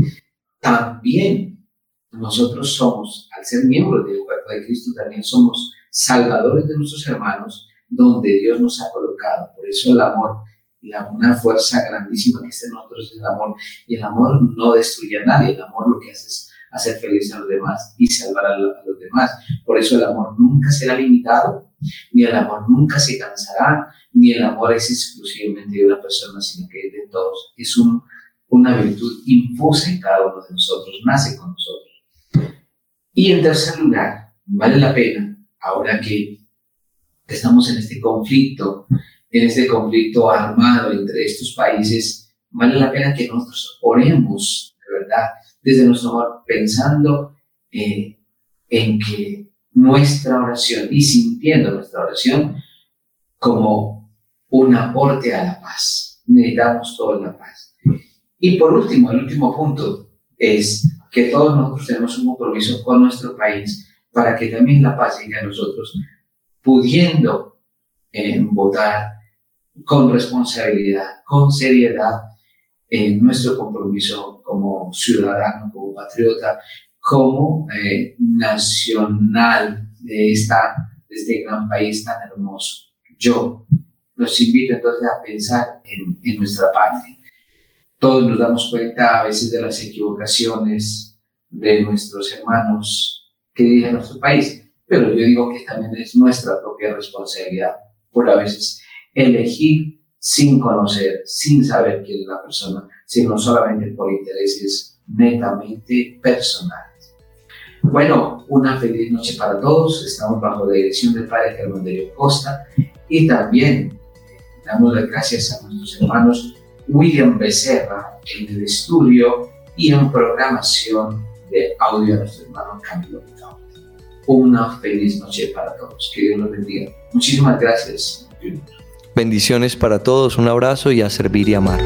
También nosotros somos, al ser miembros del cuerpo de Cristo, también somos salvadores de nuestros hermanos, donde Dios nos ha colocado. Por eso el amor la, una fuerza grandísima que está en nosotros es el amor. Y el amor no destruye a nadie, el amor lo que hace es hacer feliz a los demás y salvar a, los demás. Por eso el amor nunca será limitado, ni el amor nunca se cansará, ni el amor es exclusivamente de una persona, sino que es de todos. Es un, una virtud infusa en cada uno de nosotros, nace con nosotros. Y en tercer lugar, vale la pena, ahora que estamos en este conflicto en este conflicto armado entre estos países, vale la pena que nosotros oremos, de verdad, desde nuestro amor, pensando eh, en que nuestra oración y sintiendo nuestra oración como un aporte a la paz. Necesitamos toda la paz. Y por último, el último punto es que todos nosotros tenemos un compromiso con nuestro país para que también la paz llegue a nosotros, pudiendo eh, votar con responsabilidad, con seriedad, en nuestro compromiso como ciudadano, como patriota, como eh, nacional de, esta, este gran país tan hermoso. Yo los invito entonces a pensar en, en nuestra patria. Todos nos damos cuenta a veces de las equivocaciones de nuestros hermanos que viven en nuestro país, pero yo digo que también es nuestra propia responsabilidad por a veces elegir sin conocer, sin saber quién es la persona, sino solamente por intereses netamente personales. Bueno, una feliz noche para todos. Estamos bajo la dirección del Padre Germán de Costa y también damos las gracias a nuestros hermanos William Becerra en el estudio y en programación de audio a nuestro hermano Camilo Una feliz noche para todos. Que Dios los bendiga. Muchísimas gracias. Bendiciones para todos, un abrazo y a servir y amar.